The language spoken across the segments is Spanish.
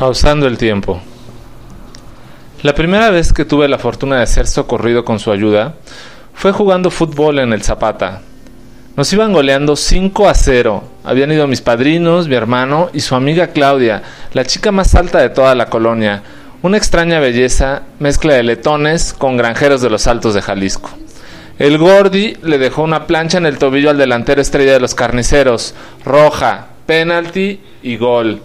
Pausando el tiempo. La primera vez que tuve la fortuna de ser socorrido con su ayuda fue jugando fútbol en el Zapata. Nos iban goleando 5 a 0. Habían ido mis padrinos, mi hermano y su amiga Claudia, la chica más alta de toda la colonia. Una extraña belleza, mezcla de letones con granjeros de los altos de Jalisco. El Gordi le dejó una plancha en el tobillo al delantero estrella de los carniceros, roja, penalti y gol.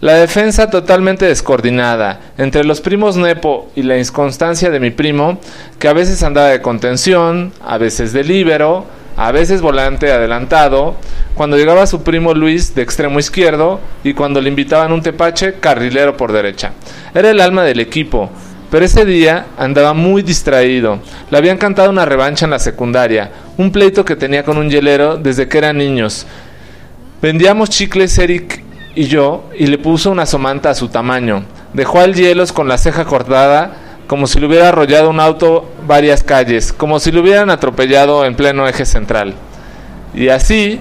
La defensa totalmente descoordinada, entre los primos Nepo y la inconstancia de mi primo, que a veces andaba de contención, a veces de líbero, a veces volante adelantado, cuando llegaba su primo Luis de extremo izquierdo y cuando le invitaban un tepache, carrilero por derecha. Era el alma del equipo, pero ese día andaba muy distraído. Le habían cantado una revancha en la secundaria, un pleito que tenía con un hielero desde que eran niños. Vendíamos chicles Eric y yo y le puso una somanta a su tamaño. Dejó al hielos con la ceja cortada como si le hubiera arrollado un auto varias calles, como si lo hubieran atropellado en pleno eje central. Y así,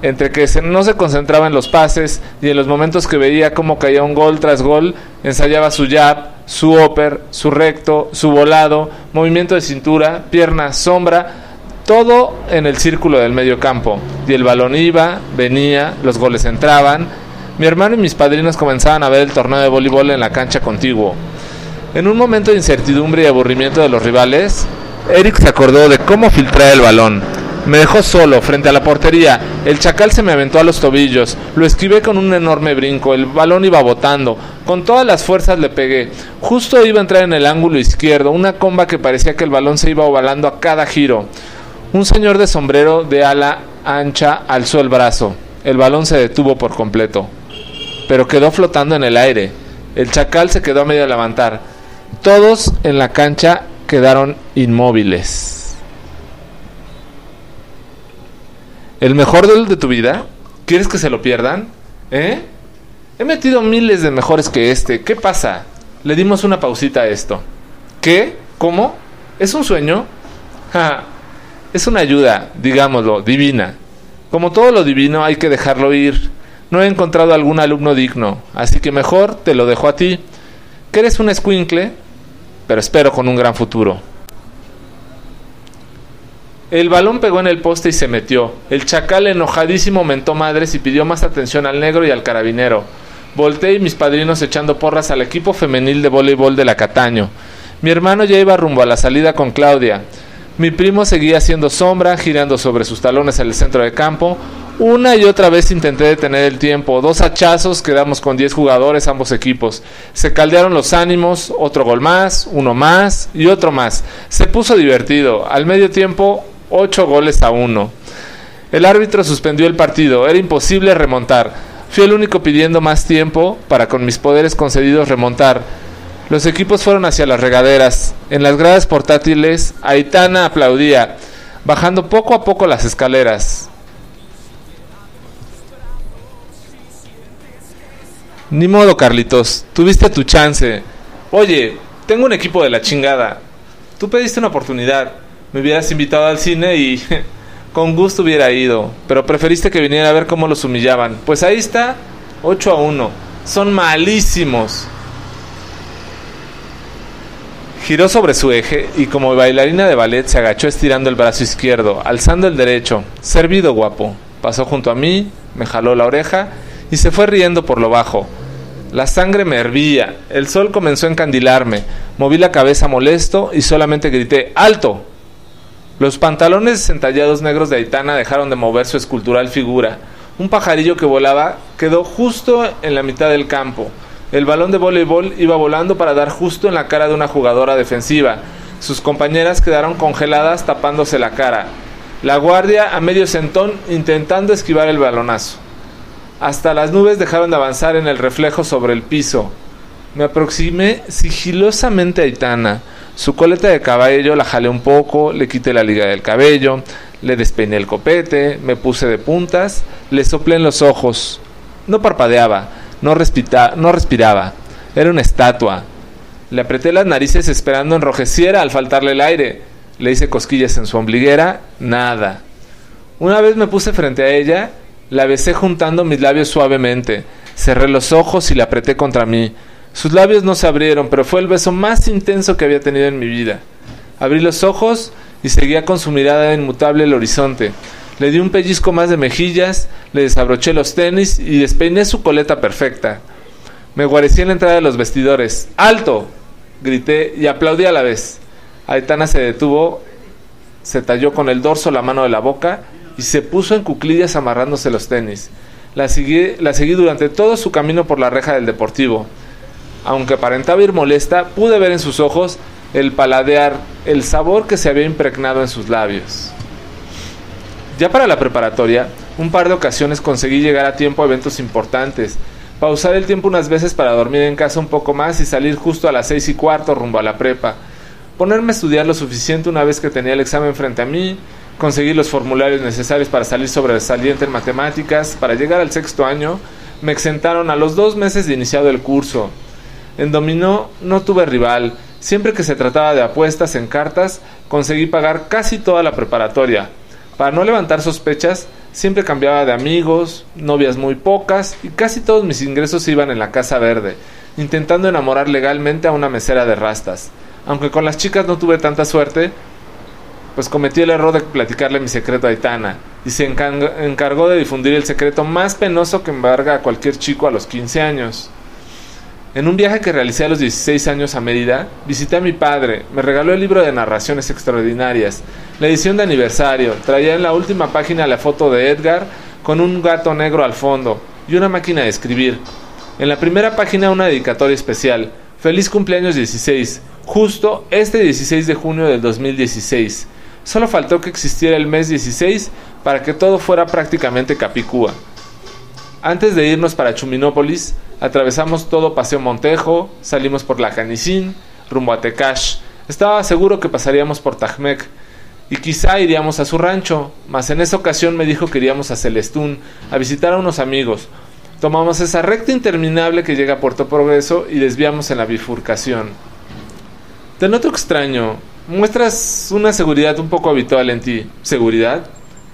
entre que no se concentraba en los pases y en los momentos que veía cómo caía un gol tras gol, ensayaba su jab, su upper, su recto, su volado, movimiento de cintura, pierna, sombra, todo en el círculo del medio campo. Y el balón iba, venía, los goles entraban. Mi hermano y mis padrinos comenzaban a ver el torneo de voleibol en la cancha contiguo. En un momento de incertidumbre y aburrimiento de los rivales, Eric se acordó de cómo filtrar el balón. Me dejó solo frente a la portería. El chacal se me aventó a los tobillos. Lo esquivé con un enorme brinco. El balón iba botando. Con todas las fuerzas le pegué. Justo iba a entrar en el ángulo izquierdo. Una comba que parecía que el balón se iba ovalando a cada giro. Un señor de sombrero de ala ancha alzó el brazo. El balón se detuvo por completo. Pero quedó flotando en el aire. El chacal se quedó a medio levantar. Todos en la cancha quedaron inmóviles. ¿El mejor gol de tu vida? ¿Quieres que se lo pierdan? ¿Eh? He metido miles de mejores que este. ¿Qué pasa? Le dimos una pausita a esto. ¿Qué? ¿Cómo? ¿Es un sueño? Es una ayuda, digámoslo, divina. Como todo lo divino hay que dejarlo ir. No he encontrado algún alumno digno, así que mejor te lo dejo a ti. ¿Que eres un escuincle? pero espero con un gran futuro. El balón pegó en el poste y se metió. El chacal enojadísimo mentó madres y pidió más atención al negro y al carabinero. Volté y mis padrinos echando porras al equipo femenil de voleibol de la Cataño. Mi hermano ya iba rumbo a la salida con Claudia. Mi primo seguía haciendo sombra, girando sobre sus talones en el centro de campo. Una y otra vez intenté detener el tiempo. Dos hachazos, quedamos con 10 jugadores ambos equipos. Se caldearon los ánimos, otro gol más, uno más y otro más. Se puso divertido. Al medio tiempo, 8 goles a 1. El árbitro suspendió el partido. Era imposible remontar. Fui el único pidiendo más tiempo para con mis poderes concedidos remontar. Los equipos fueron hacia las regaderas. En las gradas portátiles, Aitana aplaudía, bajando poco a poco las escaleras. Ni modo, Carlitos, tuviste tu chance. Oye, tengo un equipo de la chingada. Tú pediste una oportunidad. Me hubieras invitado al cine y con gusto hubiera ido, pero preferiste que viniera a ver cómo los humillaban. Pues ahí está, 8 a 1. Son malísimos. Giró sobre su eje y como bailarina de ballet se agachó estirando el brazo izquierdo, alzando el derecho. Servido, guapo. Pasó junto a mí, me jaló la oreja y se fue riendo por lo bajo. La sangre me hervía, el sol comenzó a encandilarme, moví la cabeza molesto y solamente grité ¡Alto! Los pantalones entallados negros de Aitana dejaron de mover su escultural figura. Un pajarillo que volaba quedó justo en la mitad del campo. El balón de voleibol iba volando para dar justo en la cara de una jugadora defensiva. Sus compañeras quedaron congeladas tapándose la cara. La guardia a medio centón intentando esquivar el balonazo. Hasta las nubes dejaron de avanzar en el reflejo sobre el piso. Me aproximé sigilosamente a Aitana. Su coleta de cabello la jalé un poco, le quité la liga del cabello, le despeiné el copete, me puse de puntas, le soplé en los ojos. No parpadeaba, no, no respiraba. Era una estatua. Le apreté las narices esperando enrojeciera al faltarle el aire. Le hice cosquillas en su ombliguera, nada. Una vez me puse frente a ella la besé juntando mis labios suavemente. Cerré los ojos y la apreté contra mí. Sus labios no se abrieron, pero fue el beso más intenso que había tenido en mi vida. Abrí los ojos y seguía con su mirada inmutable el horizonte. Le di un pellizco más de mejillas, le desabroché los tenis y despeiné su coleta perfecta. Me guarecí en la entrada de los vestidores. ¡Alto! grité y aplaudí a la vez. Aitana se detuvo, se talló con el dorso la mano de la boca y se puso en cuclillas amarrándose los tenis. La seguí, la seguí durante todo su camino por la reja del deportivo. Aunque aparentaba ir molesta, pude ver en sus ojos el paladear, el sabor que se había impregnado en sus labios. Ya para la preparatoria, un par de ocasiones conseguí llegar a tiempo a eventos importantes, pausar el tiempo unas veces para dormir en casa un poco más y salir justo a las seis y cuarto rumbo a la prepa, ponerme a estudiar lo suficiente una vez que tenía el examen frente a mí, conseguir los formularios necesarios para salir sobresaliente en matemáticas, para llegar al sexto año, me exentaron a los dos meses de iniciado el curso. En dominó no tuve rival, siempre que se trataba de apuestas en cartas, conseguí pagar casi toda la preparatoria. Para no levantar sospechas, siempre cambiaba de amigos, novias muy pocas y casi todos mis ingresos iban en la Casa Verde, intentando enamorar legalmente a una mesera de rastas. Aunque con las chicas no tuve tanta suerte, pues cometí el error de platicarle mi secreto a Aitana y se encargó de difundir el secreto más penoso que embarga a cualquier chico a los 15 años. En un viaje que realicé a los 16 años a Mérida, visité a mi padre, me regaló el libro de narraciones extraordinarias, la edición de aniversario, traía en la última página la foto de Edgar con un gato negro al fondo y una máquina de escribir. En la primera página una dedicatoria especial, feliz cumpleaños 16, justo este 16 de junio del 2016. Solo faltó que existiera el mes 16 para que todo fuera prácticamente Capicúa. Antes de irnos para Chuminópolis, atravesamos todo Paseo Montejo, salimos por la Canicín, rumbo a Tecash. Estaba seguro que pasaríamos por Tajmec y quizá iríamos a su rancho, mas en esa ocasión me dijo que iríamos a Celestún a visitar a unos amigos. Tomamos esa recta interminable que llega a Puerto Progreso y desviamos en la bifurcación. Te noto extraño. Muestras una seguridad un poco habitual en ti. ¿Seguridad?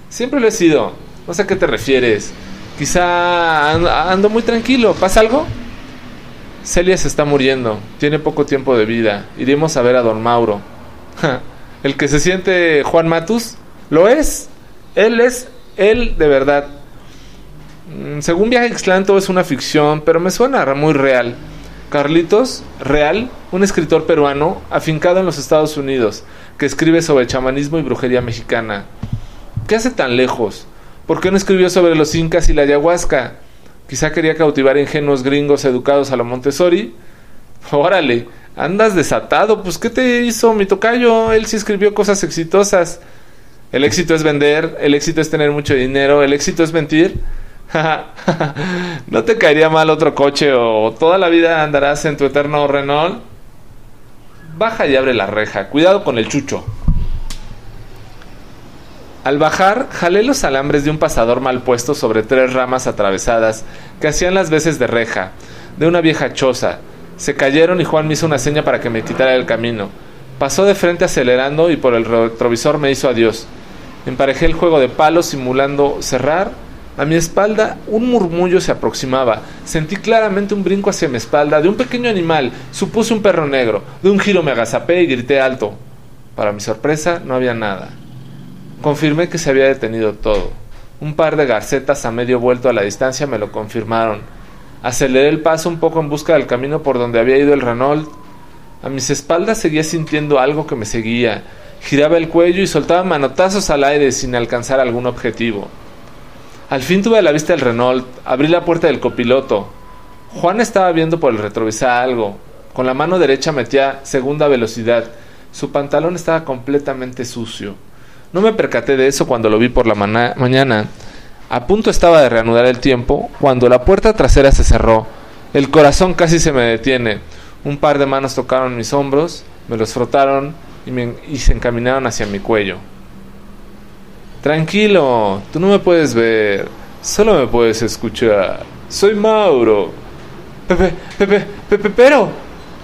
Siempre lo he sido. No sé a qué te refieres. Quizá ando muy tranquilo. ¿Pasa algo? Celia se está muriendo. Tiene poco tiempo de vida. Iremos a ver a don Mauro. El que se siente Juan Matus, lo es. Él es él de verdad. Mm, según Viaje Ixtlán todo es una ficción, pero me suena muy real. Carlitos Real, un escritor peruano afincado en los Estados Unidos, que escribe sobre chamanismo y brujería mexicana. ¿Qué hace tan lejos? ¿Por qué no escribió sobre los incas y la ayahuasca? Quizá quería cautivar ingenuos gringos educados a la Montessori. Órale, andas desatado, pues ¿qué te hizo mi tocayo? Él sí escribió cosas exitosas. El éxito es vender, el éxito es tener mucho dinero, el éxito es mentir. ¿No te caería mal otro coche o toda la vida andarás en tu eterno Renault? Baja y abre la reja, cuidado con el chucho. Al bajar, jalé los alambres de un pasador mal puesto sobre tres ramas atravesadas que hacían las veces de reja, de una vieja choza. Se cayeron y Juan me hizo una seña para que me quitara el camino. Pasó de frente acelerando y por el retrovisor me hizo adiós. Emparejé el juego de palos simulando cerrar. A mi espalda un murmullo se aproximaba. Sentí claramente un brinco hacia mi espalda de un pequeño animal. Supuse un perro negro. De un giro me agazapé y grité alto. Para mi sorpresa no había nada. Confirmé que se había detenido todo. Un par de garcetas a medio vuelto a la distancia me lo confirmaron. Aceleré el paso un poco en busca del camino por donde había ido el Renault. A mis espaldas seguía sintiendo algo que me seguía. Giraba el cuello y soltaba manotazos al aire sin alcanzar algún objetivo. Al fin tuve la vista el Renault, abrí la puerta del copiloto. Juan estaba viendo por el retrovisor algo. Con la mano derecha metía segunda velocidad. Su pantalón estaba completamente sucio. No me percaté de eso cuando lo vi por la mañana. A punto estaba de reanudar el tiempo cuando la puerta trasera se cerró. El corazón casi se me detiene. Un par de manos tocaron mis hombros, me los frotaron y, y se encaminaron hacia mi cuello. Tranquilo, tú no me puedes ver, solo me puedes escuchar. Soy Mauro. Pepe, Pepe, Pepe, pero...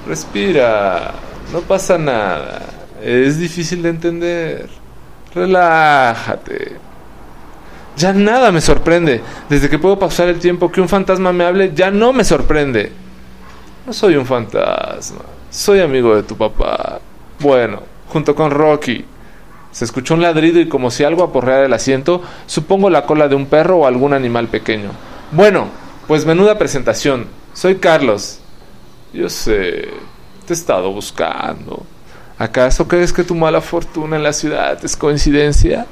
Respira, no pasa nada. Es difícil de entender. Relájate. Ya nada me sorprende. Desde que puedo pasar el tiempo que un fantasma me hable, ya no me sorprende. No soy un fantasma. Soy amigo de tu papá. Bueno, junto con Rocky. Se escuchó un ladrido y como si algo aporreara el asiento, supongo la cola de un perro o algún animal pequeño. Bueno, pues menuda presentación. Soy Carlos. Yo sé, te he estado buscando. ¿Acaso crees que tu mala fortuna en la ciudad es coincidencia?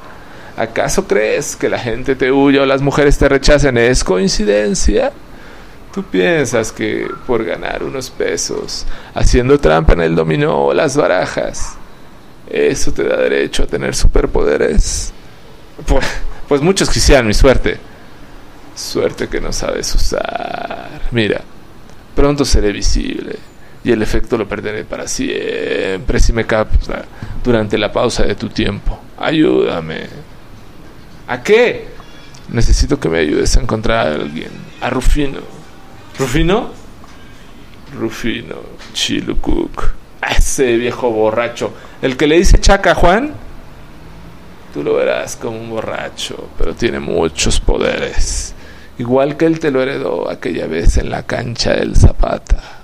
¿Acaso crees que la gente te huye o las mujeres te rechacen es coincidencia? ¿Tú piensas que por ganar unos pesos, haciendo trampa en el dominó o las barajas, eso te da derecho a tener superpoderes? Pues, pues muchos quisieran mi suerte. Suerte que no sabes usar. Mira, pronto seré visible y el efecto lo perderé para siempre si me capta durante la pausa de tu tiempo. Ayúdame. ¿A qué? Necesito que me ayudes a encontrar a alguien. A Rufino. ¿Rufino? Rufino, Chilucuc. Ese viejo borracho. El que le dice chaca a Juan. Tú lo verás como un borracho, pero tiene muchos poderes. Igual que él te lo heredó aquella vez en la cancha del Zapata.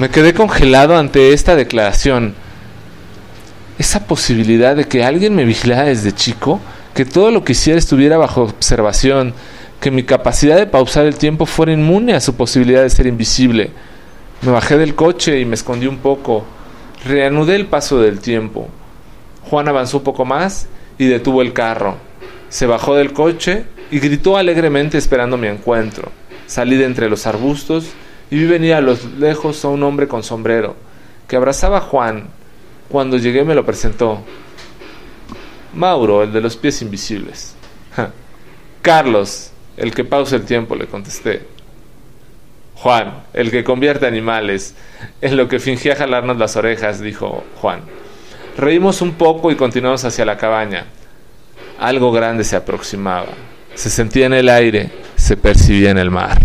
Me quedé congelado ante esta declaración esa posibilidad de que alguien me vigilara desde chico, que todo lo que hiciera estuviera bajo observación, que mi capacidad de pausar el tiempo fuera inmune a su posibilidad de ser invisible. Me bajé del coche y me escondí un poco. Reanudé el paso del tiempo. Juan avanzó un poco más y detuvo el carro. Se bajó del coche y gritó alegremente esperando mi encuentro. Salí de entre los arbustos y vi venir a lo lejos a un hombre con sombrero, que abrazaba a Juan cuando llegué me lo presentó. Mauro, el de los pies invisibles. Carlos, el que pausa el tiempo, le contesté. Juan, el que convierte animales. En lo que fingía jalarnos las orejas, dijo Juan. Reímos un poco y continuamos hacia la cabaña. Algo grande se aproximaba. Se sentía en el aire, se percibía en el mar.